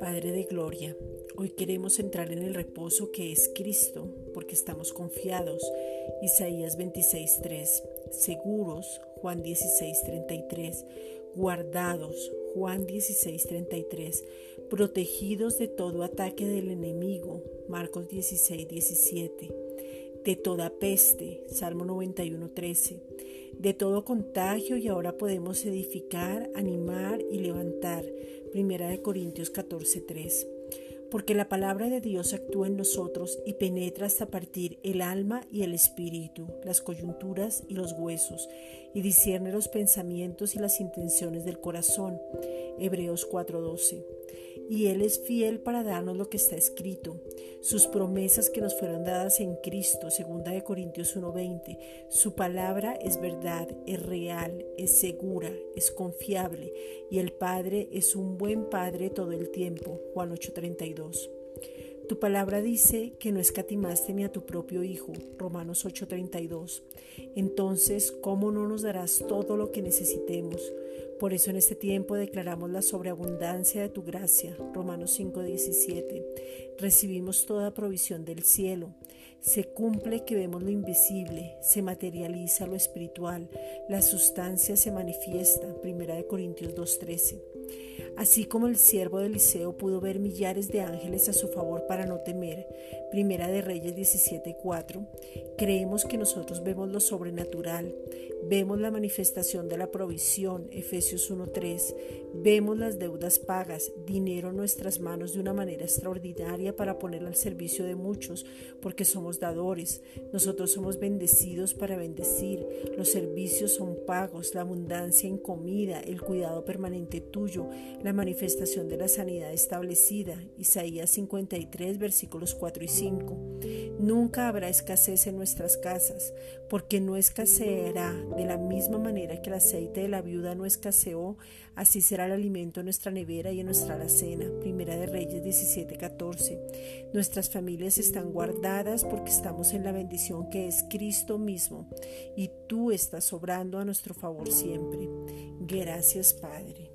Padre de Gloria, hoy queremos entrar en el reposo que es Cristo, porque estamos confiados. Isaías 26:3, seguros, Juan 16:33, guardados, Juan 16:33, protegidos de todo ataque del enemigo, Marcos 16:17, de toda peste, Salmo 91:13, de todo contagio y ahora podemos edificar, animar y levantar, Primera de Corintios 14:3 porque la palabra de Dios actúa en nosotros y penetra hasta partir el alma y el espíritu, las coyunturas y los huesos, y discierne los pensamientos y las intenciones del corazón. Hebreos 4:12 y Él es fiel para darnos lo que está escrito. Sus promesas que nos fueron dadas en Cristo, 2 de Corintios 1:20. Su palabra es verdad, es real, es segura, es confiable y el Padre es un buen Padre todo el tiempo. Juan 8:32. Tu palabra dice que no escatimaste ni a tu propio Hijo, Romanos 8:32. Entonces, ¿cómo no nos darás todo lo que necesitemos? Por eso en este tiempo declaramos la sobreabundancia de tu gracia, Romanos 5:17. Recibimos toda provisión del cielo. Se cumple que vemos lo invisible, se materializa lo espiritual, la sustancia se manifiesta, 1 Corintios 2:13. Así como el siervo de Eliseo pudo ver millares de ángeles a su favor para no temer, Primera de Reyes 17:4, creemos que nosotros vemos lo sobrenatural, vemos la manifestación de la provisión, Efesios 1:3, vemos las deudas pagas, dinero en nuestras manos de una manera extraordinaria para ponerlo al servicio de muchos, porque somos dadores, nosotros somos bendecidos para bendecir, los servicios son pagos, la abundancia en comida, el cuidado permanente tuyo, la manifestación de la sanidad establecida. Isaías 53, versículos 4 y 5. Nunca habrá escasez en nuestras casas, porque no escaseará de la misma manera que el aceite de la viuda no escaseó, así será el alimento en nuestra nevera y en nuestra alacena. Primera de Reyes 17, 14. Nuestras familias están guardadas porque estamos en la bendición que es Cristo mismo, y tú estás obrando a nuestro favor siempre. Gracias, Padre.